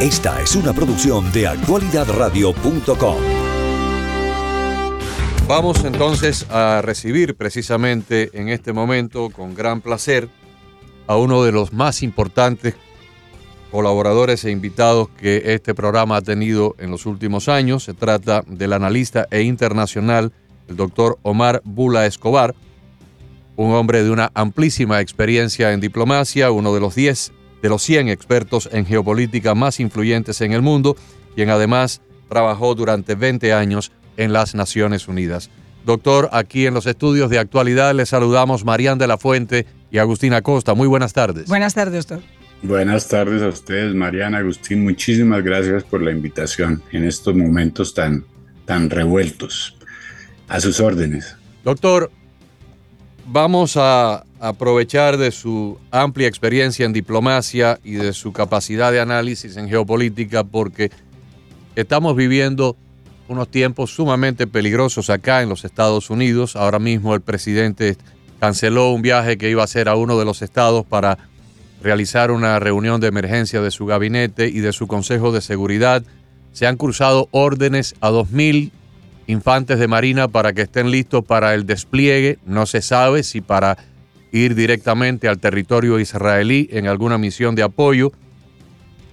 Esta es una producción de actualidadradio.com. Vamos entonces a recibir precisamente en este momento con gran placer a uno de los más importantes colaboradores e invitados que este programa ha tenido en los últimos años. Se trata del analista e internacional, el doctor Omar Bula Escobar, un hombre de una amplísima experiencia en diplomacia, uno de los 10 de los 100 expertos en geopolítica más influyentes en el mundo, quien además trabajó durante 20 años en las Naciones Unidas. Doctor, aquí en los estudios de actualidad le saludamos Marían de la Fuente y Agustín Acosta. Muy buenas tardes. Buenas tardes, doctor. Buenas tardes a ustedes, Mariana, Agustín. Muchísimas gracias por la invitación en estos momentos tan, tan revueltos. A sus órdenes. Doctor, vamos a aprovechar de su amplia experiencia en diplomacia y de su capacidad de análisis en geopolítica porque estamos viviendo unos tiempos sumamente peligrosos acá en los Estados Unidos. Ahora mismo el presidente canceló un viaje que iba a hacer a uno de los estados para realizar una reunión de emergencia de su gabinete y de su Consejo de Seguridad. Se han cruzado órdenes a 2.000 infantes de Marina para que estén listos para el despliegue. No se sabe si para ir directamente al territorio israelí en alguna misión de apoyo.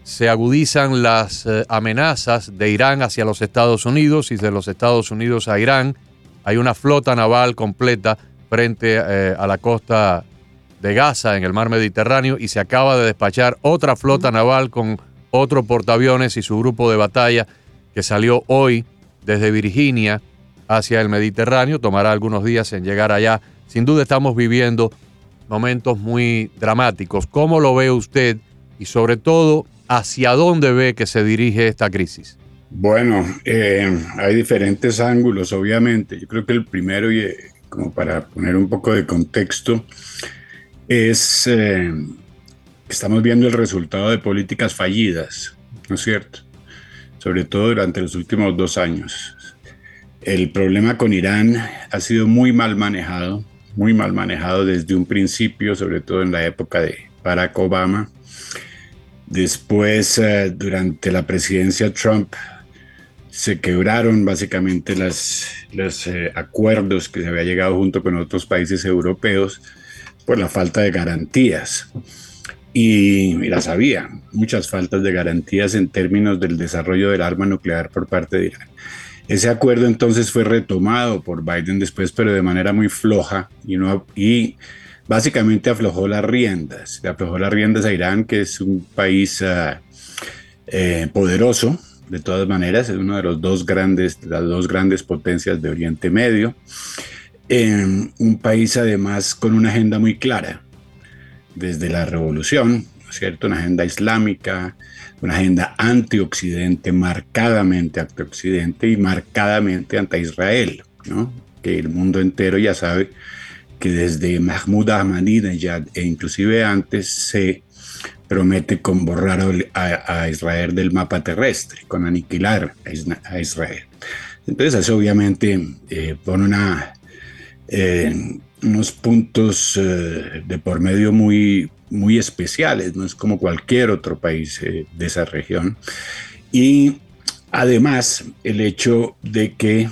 Se agudizan las eh, amenazas de Irán hacia los Estados Unidos y de los Estados Unidos a Irán. Hay una flota naval completa frente eh, a la costa de Gaza en el mar Mediterráneo y se acaba de despachar otra flota naval con otro portaaviones y su grupo de batalla que salió hoy desde Virginia hacia el Mediterráneo. Tomará algunos días en llegar allá. Sin duda estamos viviendo momentos muy dramáticos. ¿Cómo lo ve usted y sobre todo hacia dónde ve que se dirige esta crisis? Bueno, eh, hay diferentes ángulos, obviamente. Yo creo que el primero, y eh, como para poner un poco de contexto, es eh, estamos viendo el resultado de políticas fallidas, ¿no es cierto? Sobre todo durante los últimos dos años. El problema con Irán ha sido muy mal manejado muy mal manejado desde un principio, sobre todo en la época de Barack Obama. Después, eh, durante la presidencia Trump, se quebraron básicamente las, los eh, acuerdos que se había llegado junto con otros países europeos por la falta de garantías. Y, las había, muchas faltas de garantías en términos del desarrollo del arma nuclear por parte de Irán. Ese acuerdo entonces fue retomado por Biden después, pero de manera muy floja y, no, y básicamente aflojó las riendas. Aflojó las riendas a Irán, que es un país ah, eh, poderoso, de todas maneras, es uno de los dos grandes, las dos grandes potencias de Oriente Medio. un país además con una agenda muy clara, desde la revolución, ¿cierto? Una agenda islámica, una agenda anti-Occidente, marcadamente anti-Occidente y marcadamente anti-Israel, ¿no? que el mundo entero ya sabe que desde Mahmoud Ahmadinejad e inclusive antes se promete con borrar a, Israel del mapa terrestre, con aniquilar a Israel. Entonces eso obviamente eh, pone una, eh, unos puntos eh, de por medio muy, muy especiales, no es como cualquier otro país eh, de esa región. Y además el hecho de que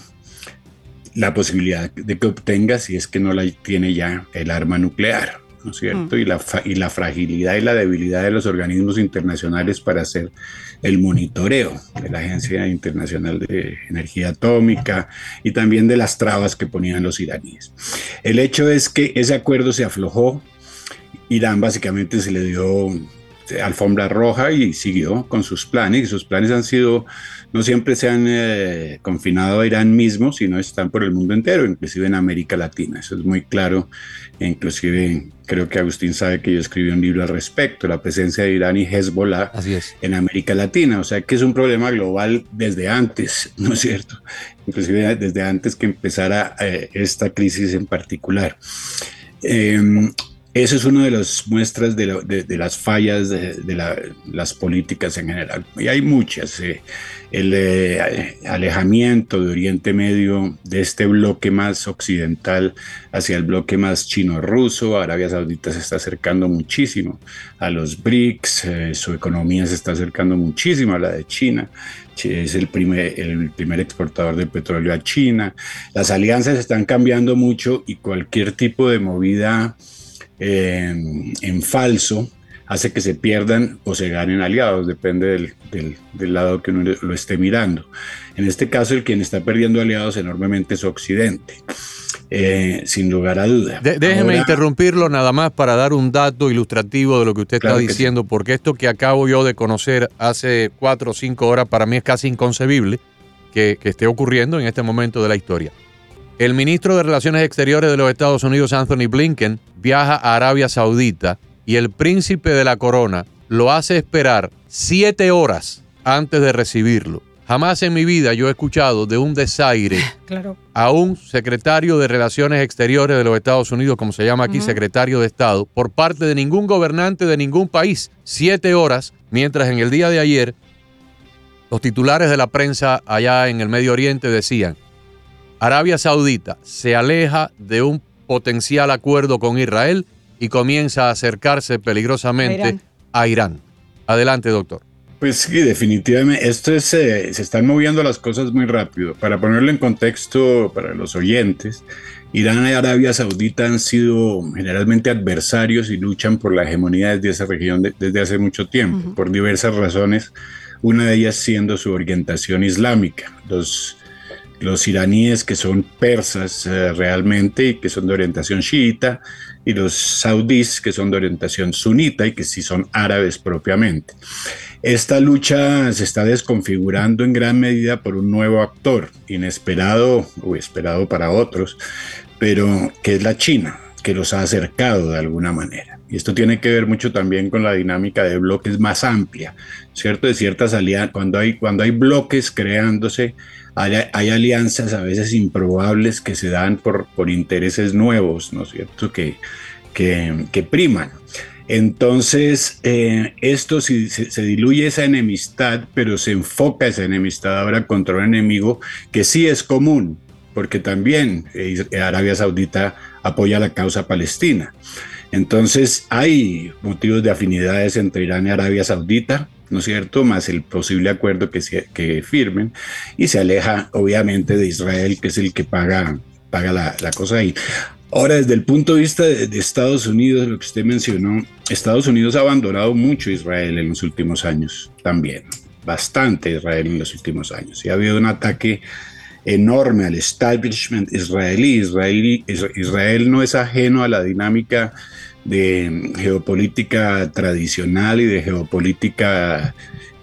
la posibilidad de que obtenga, si es que no la tiene ya, el arma nuclear, ¿no es cierto? Mm. Y, la, y la fragilidad y la debilidad de los organismos internacionales para hacer el monitoreo de la Agencia Internacional de Energía Atómica y también de las trabas que ponían los iraníes. El hecho es que ese acuerdo se aflojó Irán básicamente se le dio alfombra roja y siguió con sus planes. Y sus planes han sido, no siempre se han eh, confinado a Irán mismo, sino están por el mundo entero, inclusive en América Latina. Eso es muy claro. Inclusive creo que Agustín sabe que yo escribí un libro al respecto, la presencia de Irán y Hezbollah en América Latina. O sea que es un problema global desde antes, ¿no es cierto? Inclusive desde antes que empezara eh, esta crisis en particular. Em, Eso es una de las muestras de, las fallas de, las políticas en general. Y hay muchas. Eh, el eh, alejamiento de Oriente Medio de este bloque más occidental hacia el bloque más chino-ruso. Arabia Saudita se está acercando muchísimo a los BRICS. Eh, su economía se está acercando muchísimo a la de China es el primer, el primer exportador de petróleo a China. Las alianzas están cambiando mucho y cualquier tipo de movida en falso hace que se pierdan o se ganen aliados, depende del, lado que uno lo esté mirando. En este caso, el quien está perdiendo aliados enormemente es Occidente. Eh, sin lugar a duda. déjeme interrumpirlo nada más para dar un dato ilustrativo de lo que usted está diciendo, porque esto que acabo yo de conocer hace cuatro o cinco horas para mí es casi inconcebible que esté ocurriendo en este momento de la historia. El ministro de Relaciones Exteriores de los Estados Unidos, Anthony Blinken, viaja a Arabia Saudita y el príncipe de la corona lo hace esperar siete horas antes de recibirlo. Jamás en mi vida yo he escuchado de un desaire a un secretario de Relaciones Exteriores de los Estados Unidos, como se llama aquí, secretario de Estado, por parte de ningún gobernante de ningún país. Siete horas, mientras en el día de ayer los titulares de la prensa allá en el Medio Oriente decían, Arabia Saudita se aleja de un potencial acuerdo con Israel y comienza a acercarse peligrosamente a Irán. Adelante, doctor. Pues sí, definitivamente. Esto es, eh, se están moviendo las cosas muy rápido. Para ponerlo en contexto para los oyentes, Irán y Arabia Saudita han sido generalmente adversarios y luchan por la hegemonía desde esa región desde hace mucho tiempo, por diversas razones, una de ellas siendo su orientación islámica. Los los iraníes que son persas eh, realmente y que son de orientación chiita, y los saudíes que son de orientación sunita y que sí son árabes propiamente. Esta lucha se está desconfigurando en gran medida por un nuevo actor, inesperado o esperado para otros, pero que es la China, que los ha acercado de alguna manera. Y esto tiene que ver mucho también con la dinámica de bloques más amplia, ¿cierto? De ciertas alianzas, cuando hay, cuando hay bloques creándose, hay, alianzas a veces improbables que se dan por, por intereses nuevos, ¿no es cierto?, que, que, priman. Entonces, eh, esto si, se, diluye esa enemistad, pero se enfoca esa enemistad ahora contra un enemigo que sí es común, porque también Arabia Saudita apoya la causa palestina. Entonces, hay motivos de afinidades entre Irán y Arabia Saudita, ¿no es cierto? Más el posible acuerdo que, que firmen y se aleja obviamente de Israel, que es el que paga, paga la, cosa ahí. Ahora, desde el punto de vista de, Estados Unidos, lo que usted mencionó, Estados Unidos ha abandonado mucho Israel en los últimos años también, bastante Israel en los últimos años. Y ha habido un ataque enorme al establishment israelí. Israel, Israel no es ajeno a la dinámica de geopolítica tradicional y de geopolítica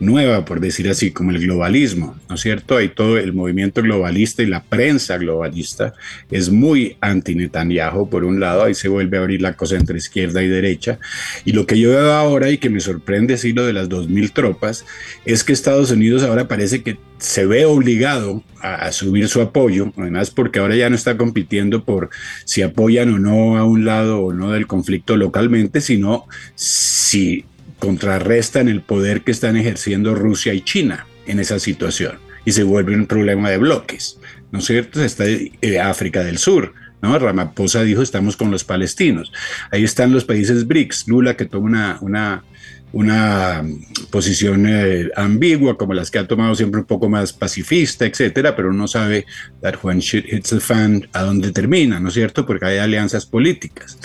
nueva, por decir así, como el globalismo, ¿no es cierto? Hay todo el movimiento globalista y la prensa globalista es muy anti-Netanyahu, por un lado, ahí se vuelve a abrir la cosa entre izquierda y derecha, y lo que yo veo ahora y que me sorprende así lo de las 2.000 tropas, es que Estados Unidos ahora parece que se ve obligado a, subir su apoyo, además porque ahora ya no está compitiendo por si apoyan o no a un lado o no del conflicto localmente, sino si contrarrestan el poder que están ejerciendo Rusia y China en esa situación y se vuelve un problema de bloques, ¿no es cierto? Está eh, África del Sur, ¿no? Ramaphosa dijo estamos con los palestinos. Ahí están los países BRICS, Lula que toma una, una una posición eh, ambigua como las que ha tomado siempre un poco más pacifista, etcétera, pero uno sabe that when shit hits the fan a dónde termina, ¿no es cierto? Porque hay alianzas políticas.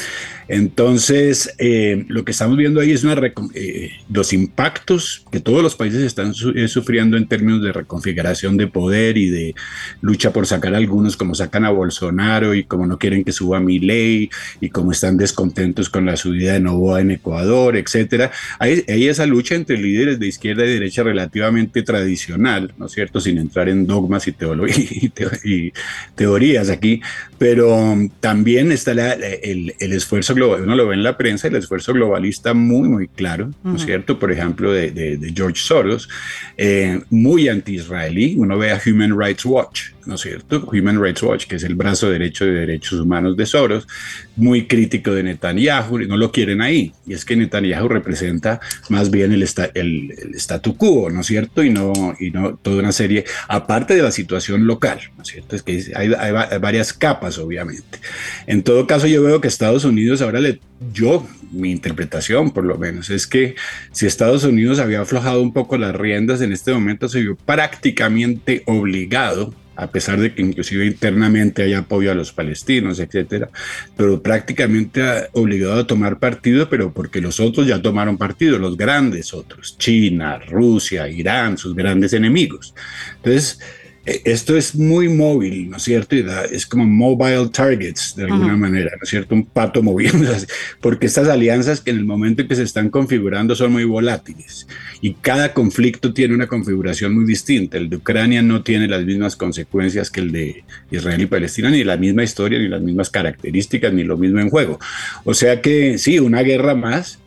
Entonces, eh, lo que estamos viendo ahí es una eh, los impactos que todos los países están eh, sufriendo en términos de reconfiguración de poder y de lucha por sacar algunos, como sacan a Bolsonaro y como no quieren que suba mi ley y como están descontentos con la subida de Novoa en Ecuador, etcétera. Hay, esa lucha entre líderes de izquierda y derecha relativamente tradicional, ¿no es cierto? Sin entrar en dogmas y, y, teorías aquí, pero también está el, el esfuerzo global, uno lo ve en la prensa, el esfuerzo globalista muy, muy claro, ¿no es cierto? Por ejemplo, de, de, George Soros, eh, muy anti-israelí, uno ve a Human Rights Watch, ¿no es cierto? Human Rights Watch, que es el brazo derecho de derechos humanos de Soros, muy crítico de Netanyahu, no lo quieren ahí, y es que Netanyahu representa más bien el, el, el statu quo, ¿no es cierto? Y no, y no toda una serie, aparte de la situación local, ¿no es cierto? Es que hay, hay varias capas, obviamente. En todo caso, yo veo que Estados Unidos ahora le, yo, mi interpretación por lo menos, es que si Estados Unidos había aflojado un poco las riendas, en este momento se vio prácticamente obligado a pesar de que inclusive internamente hay apoyo a los palestinos, etcétera, pero prácticamente obligado a tomar partido, pero porque los otros ya tomaron partido, los grandes otros, China, Rusia, Irán, sus grandes enemigos. Entonces, esto es muy móvil, ¿no es cierto? es como mobile targets, de alguna manera, ¿no es cierto? Un pato moviéndose, porque estas alianzas que en el momento en que se están configurando son muy volátiles y cada conflicto tiene una configuración muy distinta. El de Ucrania no tiene las mismas consecuencias que el de Israel y Palestina, ni la misma historia, ni las mismas características, ni lo mismo en juego. O sea que sí, una guerra más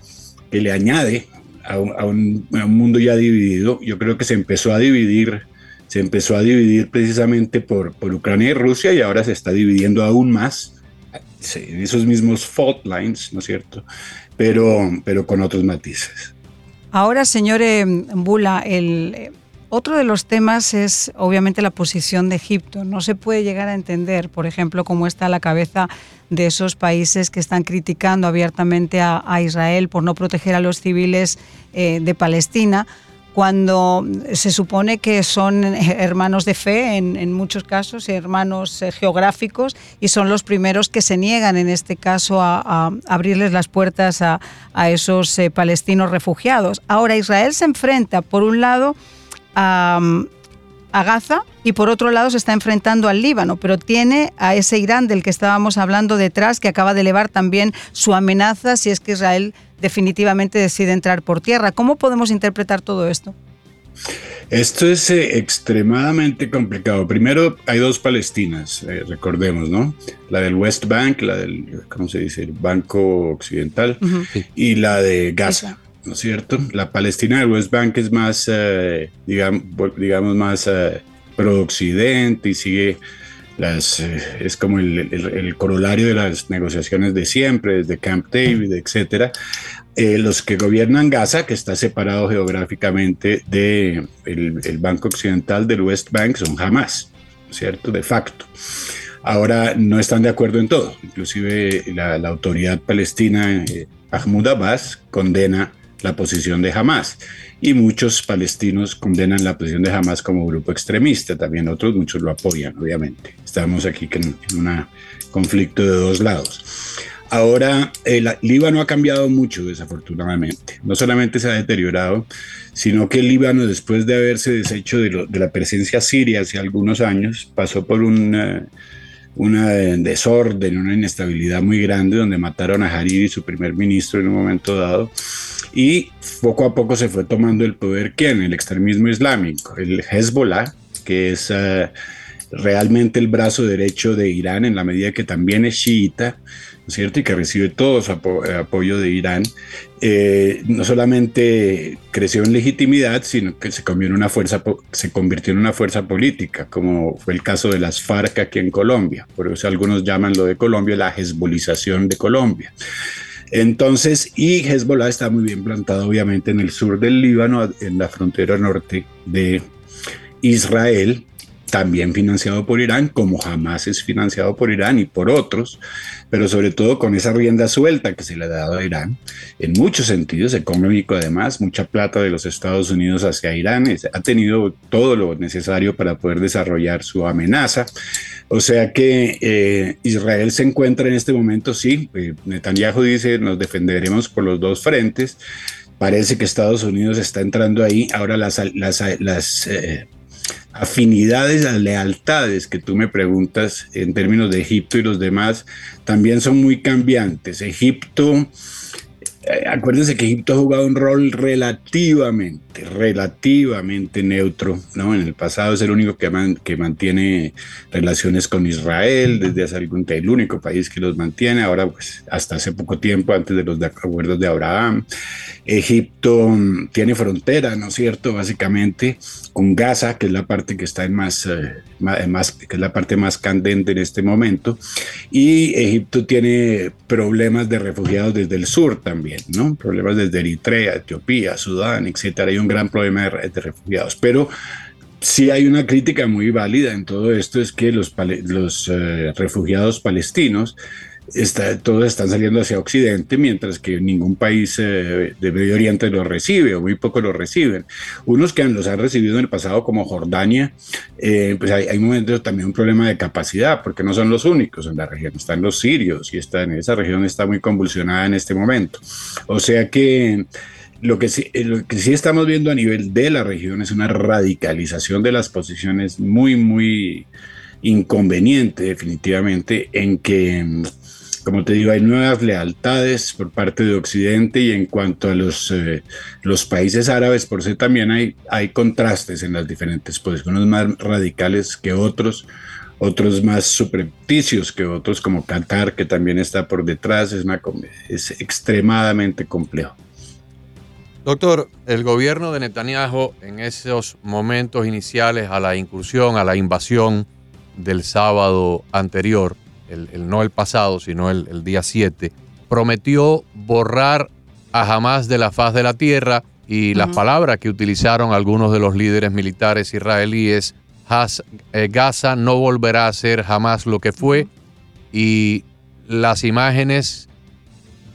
que le añade a un, a un mundo ya dividido, yo creo que se empezó a dividir se empezó a dividir precisamente por, por Ucrania y Rusia y ahora se está dividiendo aún más en esos mismos fault lines, ¿no es cierto? Pero, pero con otros matices. Ahora, señor eh, Bula, el, otro de los temas es obviamente la posición de Egipto. No se puede llegar a entender, por ejemplo, cómo está la cabeza de esos países que están criticando abiertamente a, Israel por no proteger a los civiles eh, de Palestina cuando se supone que son hermanos de fe en, muchos casos, hermanos eh, geográficos, y son los primeros que se niegan en este caso a, abrirles las puertas a, esos eh, palestinos refugiados. Ahora Israel se enfrenta, por un lado, a, a Gaza y por otro lado se está enfrentando al Líbano, pero tiene a ese Irán del que estábamos hablando detrás que acaba de elevar también su amenaza si es que Israel definitivamente decide entrar por tierra. ¿Cómo podemos interpretar todo esto? Esto es eh, extremadamente complicado. Primero, hay dos Palestinas, eh, recordemos, ¿no? La del West Bank, la del, ¿cómo se dice? El Banco Occidental, y la de Gaza. ¿No es cierto? La Palestina del West Bank es más, eh, digamos, digamos, más pro-occidente y sigue las, eh, es como el, corolario de las negociaciones de siempre, desde Camp David, etcétera. Eh, los que gobiernan Gaza, que está separado geográficamente del de el Banco Occidental del West Bank, son Hamas, ¿cierto? De facto. Ahora no están de acuerdo en todo. Inclusive la, autoridad palestina, eh, Mahmoud Abbas, condena la posición de Hamas y muchos palestinos condenan la posición de Hamas como grupo extremista, también otros muchos lo apoyan, obviamente. Estamos aquí en, un conflicto de dos lados. Ahora, el Líbano ha cambiado mucho, desafortunadamente. No solamente se ha deteriorado, sino que el Líbano, después de haberse deshecho de, la presencia siria hace algunos años, pasó por un una desorden, una inestabilidad muy grande, donde mataron a Hariri, su primer ministro, en un momento dado y poco a poco se fue tomando el poder quién, el extremismo islámico, el Hezbollah, que es eh, realmente el brazo derecho de Irán en la medida que también es chiita, ¿no es cierto? Y que recibe todo su apoyo de Irán, eh, no solamente creció en legitimidad, sino que se convirtió, en una fuerza, se convirtió en una fuerza política, como fue el caso de las FARC aquí en Colombia. Por eso algunos llaman lo de Colombia la hezbolización de Colombia. Entonces, y Hezbollah está muy bien plantado, obviamente, en el sur del Líbano, en la frontera norte de Israel, también financiado por Irán, como jamás es financiado por Irán y por otros, pero sobre todo con esa rienda suelta que se le ha dado a Irán, en muchos sentidos, económico además, mucha plata de los Estados Unidos hacia Irán, ha tenido todo lo necesario para poder desarrollar su amenaza. O sea que eh, Israel se encuentra en este momento, sí, eh, Netanyahu dice, nos defenderemos por los dos frentes, parece que Estados Unidos está entrando ahí, ahora las eh, afinidades, las lealtades que tú me preguntas en términos de Egipto y los demás, también son muy cambiantes. Egipto acuérdense que Egipto ha jugado un rol relativamente, relativamente neutro, ¿no? En el pasado es el único que, que mantiene relaciones con Israel desde hace algún tiempo, el único país que los mantiene, ahora pues hasta hace poco tiempo, antes de los acuerdos de Abraham. Egipto mm, tiene frontera, ¿no es cierto? Básicamente con Gaza, que es la parte que está en más, eh, más, que es la parte más candente en este momento, y Egipto tiene problemas de refugiados desde el sur también. ¿no? Problemas desde Eritrea, Etiopía, Sudán, etcétera. Hay un gran problema de, refugiados. Pero sí hay una crítica muy válida en todo esto, es que los, eh, refugiados palestinos Todos están saliendo hacia Occidente, mientras que ningún país eh, de Medio Oriente los recibe o muy pocos los reciben. Unos que los han recibido en el pasado, como Jordania, eh, pues hay, hay momentos también un problema de capacidad, porque no son los únicos en la región, están los sirios y está, en esa región está muy convulsionada en este momento. O sea que lo que, sí, lo que sí estamos viendo a nivel de la región es una radicalización de las posiciones muy, muy inconveniente definitivamente en que como te digo, hay nuevas lealtades por parte de Occidente y en cuanto a los, eh, los países árabes, por sí también hay, hay contrastes en las diferentes posiciones, unos más radicales que otros, otros más suprepticios que otros, como Qatar, que también está por detrás, es, una, es extremadamente complejo. Doctor, el gobierno de Netanyahu en esos momentos iniciales a la incursión, a la invasión del sábado anterior, el, no el pasado, sino el, día 7, prometió borrar a Hamas de la faz de la tierra y las palabras que utilizaron algunos de los líderes militares israelíes, eh, Gaza no volverá a ser jamás lo que fue y las imágenes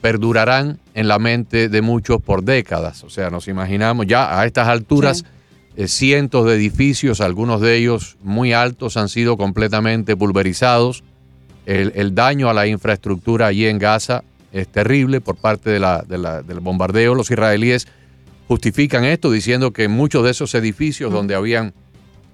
perdurarán en la mente de muchos por décadas. O sea, nos imaginamos ya a estas alturas eh, cientos de edificios, algunos de ellos muy altos, han sido completamente pulverizados el, daño a la infraestructura allí en Gaza es terrible por parte de la, del bombardeo. Los israelíes justifican esto diciendo que muchos de esos edificios donde habían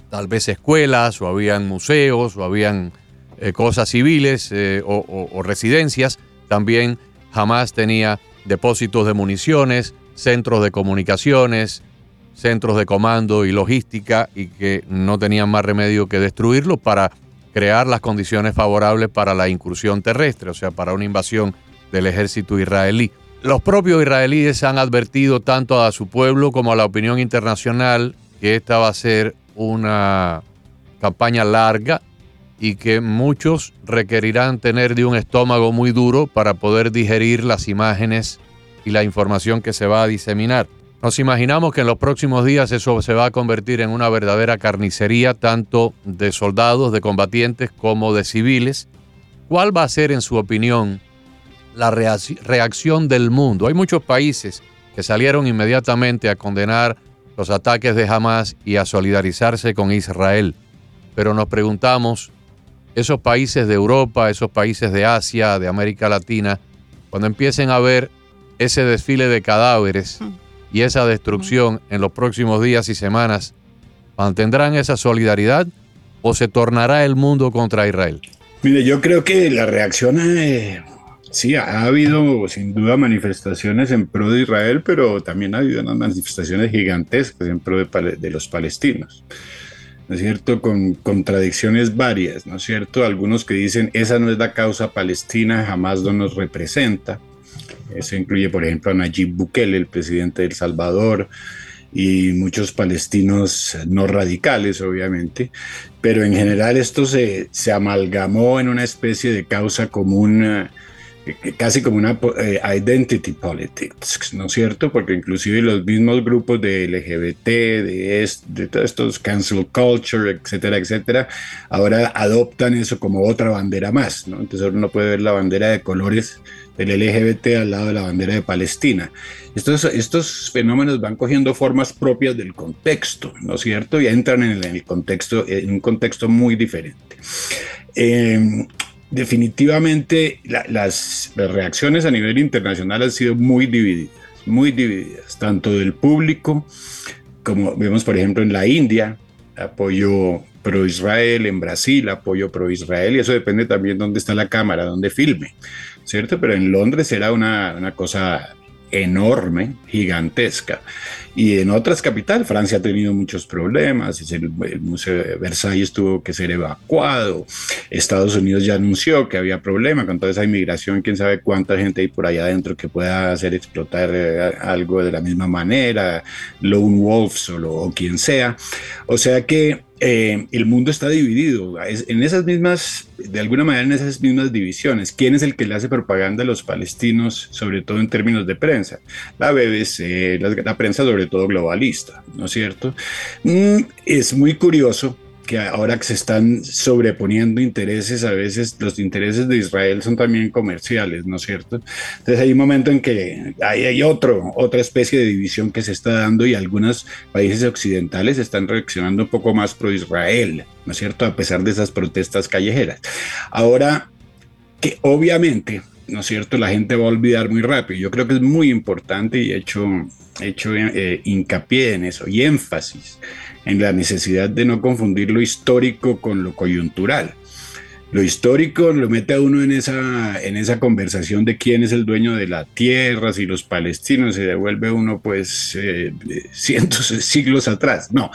tal vez escuelas o habían museos o habían eh, cosas civiles eh, o, residencias, también jamás tenía depósitos de municiones, centros de comunicaciones, centros de comando y logística y que no tenían más remedio que destruirlos para crear las condiciones favorables para la incursión terrestre, o sea, para una invasión del ejército israelí. Los propios israelíes han advertido tanto a su pueblo como a la opinión internacional que esta va a ser una campaña larga y que muchos requerirán tener de un estómago muy duro para poder digerir las imágenes y la información que se va a diseminar. Nos imaginamos que en los próximos días eso se va a convertir en una verdadera carnicería, tanto de soldados, de combatientes, como de civiles. ¿Cuál va a ser, en su opinión, la reacción del mundo? Hay muchos países que salieron inmediatamente a condenar los ataques de Hamas y a solidarizarse con Israel. Pero nos preguntamos, esos países de Europa, esos países de Asia, de América Latina, cuando empiecen a ver ese desfile de cadáveres, mm y esa destrucción en los próximos días y semanas, ¿mantendrán esa solidaridad o se tornará el mundo contra Israel? Mire, yo creo que la reacción, eh, sí, ha habido sin duda manifestaciones en pro de Israel, pero también ha habido unas manifestaciones gigantescas en pro de, de los palestinos. ¿no es cierto?, con contradicciones varias, ¿no es cierto? Algunos que dicen, esa no es la causa palestina, jamás no nos representa. Eso incluye, por ejemplo, a Nayib Bukele, el presidente de El Salvador, y muchos palestinos no radicales, obviamente, pero en general esto se, se amalgamó en una especie de causa común, eh, casi como una eh, identity politics, ¿no es cierto? Porque inclusive los mismos grupos de LGBT, de, de todos estos cancel culture, etcétera, etcétera, ahora adoptan eso como otra bandera más, ¿no? Entonces uno puede ver la bandera de colores del LGBT al lado de la bandera de Palestina. Estos, estos fenómenos van cogiendo formas propias del contexto, ¿no es cierto? Y entran en el, contexto, en un contexto muy diferente. Em, definitivamente las, las reacciones a nivel internacional han sido muy divididas, muy divididas, tanto del público, como vemos por ejemplo en la India, apoyo pro Israel, en Brasil apoyo pro Israel, y eso depende también de dónde está la cámara, dónde filme. ¿Cierto? Pero en Londres era una, una cosa enorme, gigantesca. Y en otras capitales, Francia ha tenido muchos problemas, el, Museo de Versalles tuvo que ser evacuado, Estados Unidos ya anunció que había problema con toda esa inmigración, quién sabe cuánta gente hay por allá adentro que pueda hacer explotar eh, algo de la misma manera, Lone Wolves o, o quien sea. O sea que eh, el mundo está dividido en esas mismas, de alguna manera en esas mismas divisiones. ¿Quién es el que le hace propaganda a los palestinos, sobre todo en términos de prensa? La BBC, la, prensa sobre todo globalista, ¿no es cierto? Mm, es muy curioso que ahora se están sobreponiendo intereses, a veces los intereses de Israel son también comerciales, ¿no es cierto? Entonces hay un momento en que hay, hay otro, otra especie de división que se está dando y algunos países occidentales están reaccionando un poco más pro Israel, ¿no es cierto? A pesar de esas protestas callejeras. Ahora, que obviamente, ¿no es cierto? La gente va a olvidar muy rápido. Yo creo que es muy importante y he hecho, hecho eh, hincapié en eso y énfasis en la necesidad de no confundir lo histórico con lo coyuntural. Lo histórico lo mete a uno en esa, en esa conversación de quién es el dueño de la tierra, si los palestinos se devuelve uno pues eh, cientos de siglos atrás. No,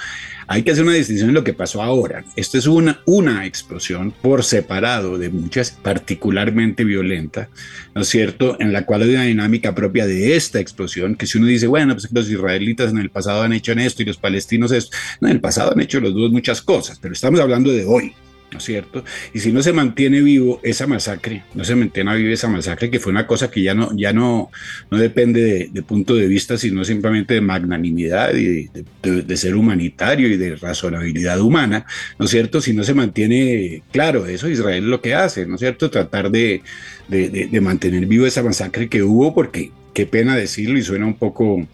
hay que hacer una distinción en lo que pasó ahora. Esto es una, una explosión por separado de muchas, particularmente violenta, ¿no es cierto? En la cual hay una dinámica propia de esta explosión, que si uno dice, bueno, pues los israelitas en el pasado han hecho esto y los palestinos esto, no, en el pasado han hecho los dos muchas cosas, pero estamos hablando de hoy. ¿No es cierto? Y si no se mantiene vivo esa masacre, no se mantiene viva esa masacre, que fue una cosa que ya no, ya no, no depende de, punto de vista, sino simplemente de magnanimidad y de, ser humanitario y de razonabilidad humana, ¿no es cierto? Si no se mantiene claro eso, Israel lo que hace, ¿no es cierto? Tratar de, de mantener vivo esa masacre que hubo, porque qué pena decirlo y suena un poco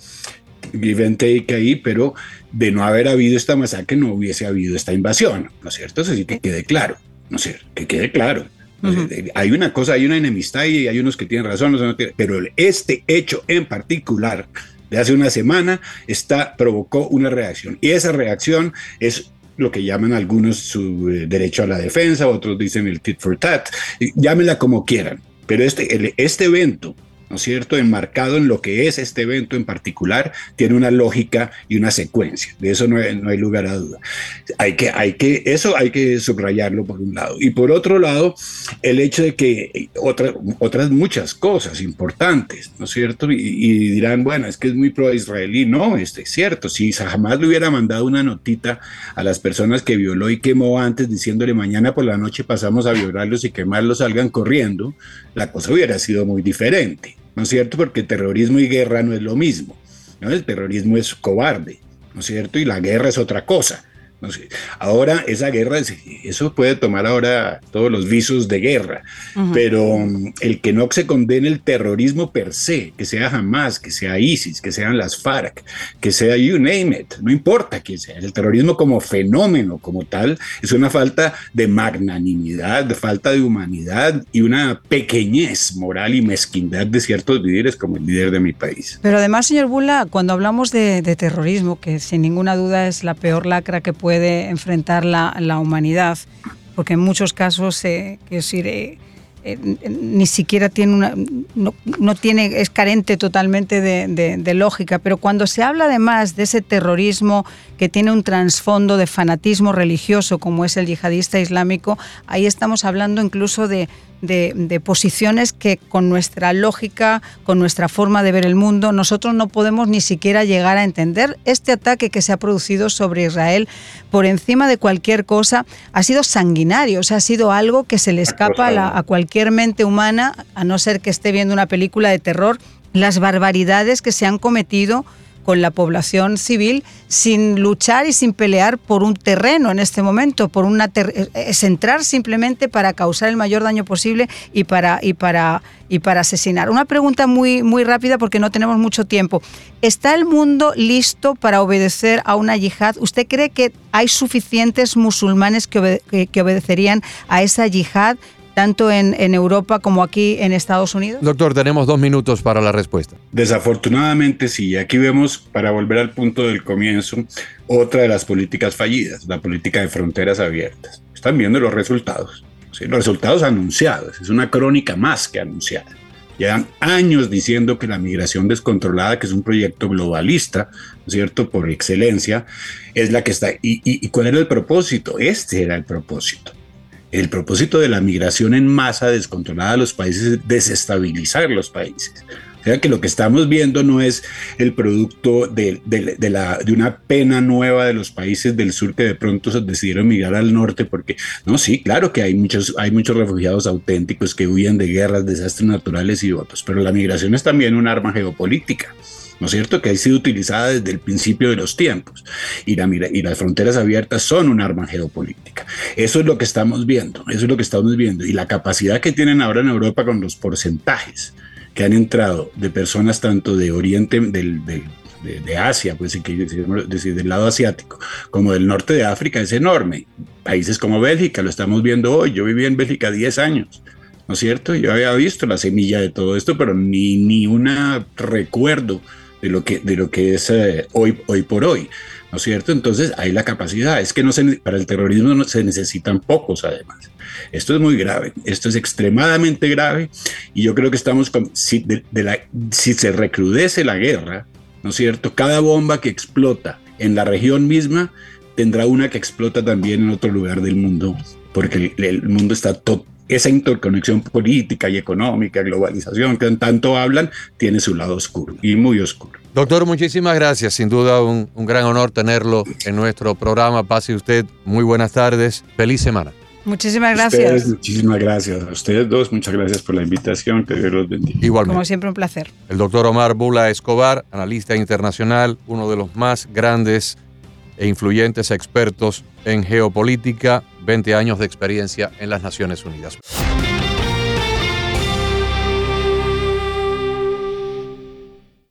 give and take ahí, pero de no haber habido esta masacre no hubiese habido esta invasión, ¿no es cierto? Eso sí que quede claro, ¿no es cierto? Que quede claro. Hay una cosa, hay una enemistad y hay unos que tienen razón, pero este hecho en particular de hace una semana está, provocó una reacción y esa reacción es lo que llaman algunos su eh, derecho a la defensa, otros dicen el tit for tat, llámenla como quieran, pero este, este evento ¿no es cierto?, enmarcado en lo que es este evento en particular, tiene una lógica y una secuencia. De eso no hay, no hay, lugar a duda. Hay que, hay que, eso hay que subrayarlo por un lado. Y por otro lado, el hecho de que otras otras muchas cosas importantes, ¿no es cierto? Y, dirán, bueno, es que es muy pro-israelí. No, este, es cierto. Si jamás le hubiera mandado una notita a las personas que violó y quemó antes, diciéndole mañana por la noche pasamos a violarlos y quemarlos, salgan corriendo, la cosa hubiera sido muy diferente. ¿No es cierto? Porque terrorismo y guerra no es lo mismo. ¿no? El terrorismo es cobarde, ¿no es cierto? Y la guerra es otra cosa. No sé. Ahora esa guerra, eso puede tomar ahora todos los visos de guerra, pero mm, el que no se condene el terrorismo per se, que sea Hamas, que sea ISIS, que sean las FARC, que sea you name it, no importa quién sea, el terrorismo como fenómeno, como tal, es una falta de magnanimidad, de falta de humanidad y una pequeñez moral y mezquindad de ciertos líderes como el líder de mi país. Pero además, señor Bula, cuando hablamos de, de terrorismo, que sin ninguna duda es la peor lacra que puede puede enfrentar la, humanidad, porque en muchos casos, eh, eh, eh, ni siquiera tiene una, no, no, tiene, es carente totalmente de, de, de, lógica, pero cuando se habla además de ese terrorismo que tiene un trasfondo de fanatismo religioso como es el yihadista islámico, ahí estamos hablando incluso de, de, posiciones que con nuestra lógica, con nuestra forma de ver el mundo, nosotros no podemos ni siquiera llegar a entender. Este ataque que se ha producido sobre Israel, por encima de cualquier cosa, ha sido sanguinario, o sea, ha sido algo que se le escapa a, la, a cualquier mente humana, a no ser que esté viendo una película de terror, las barbaridades que se han cometido con la población civil sin luchar y sin pelear por un terreno en este momento, por una es entrar simplemente para causar el mayor daño posible y para y para y para asesinar. Una pregunta muy muy rápida porque no tenemos mucho tiempo. ¿Está el mundo listo para obedecer a una yihad? ¿Usted cree que hay suficientes musulmanes que, que obedecerían a esa yihad? Tanto en, en, Europa como aquí en Estados Unidos? Doctor, tenemos dos minutos para la respuesta. Desafortunadamente sí. Aquí vemos, para volver al punto del comienzo, otra de las políticas fallidas, la política de fronteras abiertas. Están viendo los resultados. ¿sí? Los resultados anunciados. Es una crónica más que anunciada. Llevan años diciendo que la migración descontrolada, que es un proyecto globalista, ¿no es cierto?, por excelencia, es la que está. ¿Y, y cuál era el propósito? Este era el propósito. El propósito de la migración en masa descontrolada a los países es desestabilizar los países. O sea que lo que estamos viendo no es el producto de, la, una pena nueva de los países del sur que de pronto decidieron migrar al norte, porque no, sí, claro que hay muchos, hay muchos refugiados auténticos que huyen de guerras, desastres naturales y otros, pero la migración es también un arma geopolítica. ¿No es cierto? Que ha sido utilizada desde el principio de los tiempos. Y, la, y las fronteras abiertas son un arma geopolítica. Eso es lo que estamos viendo, eso es lo que estamos viendo. Y la capacidad que tienen ahora en Europa con los porcentajes que han entrado de personas tanto de Oriente, del, de, Asia, pues decir, del lado asiático, como del norte de África es enorme. Países como Bélgica, lo estamos viendo hoy. Yo viví en Bélgica 10 años, ¿no es cierto? Yo había visto la semilla de todo esto, pero ni, ni un recuerdo de lo que, de lo que es eh, hoy, hoy por hoy, ¿no es cierto? Entonces hay la capacidad. Es que no se, para el terrorismo no se necesitan pocos, además. Esto es muy grave, esto es extremadamente grave y yo creo que estamos con, si, de, la, si se recrudece la guerra, ¿no es cierto? Cada bomba que explota en la región misma tendrá una que explota también en otro lugar del mundo, porque el, mundo está todo esa interconexión política y económica, globalización que tanto hablan, tiene su lado oscuro y muy oscuro. Doctor, muchísimas gracias. Sin duda un, un gran honor tenerlo en nuestro programa. Pase usted muy buenas tardes. Feliz semana. Muchísimas gracias. muchísimas gracias a ustedes dos. Muchas gracias por la invitación. Que Dios los bendiga. Igualmente. Como siempre, un placer. El doctor Omar Bula Escobar, analista internacional, uno de los más grandes e influyentes expertos en geopolítica, 20 años de experiencia en las Naciones Unidas.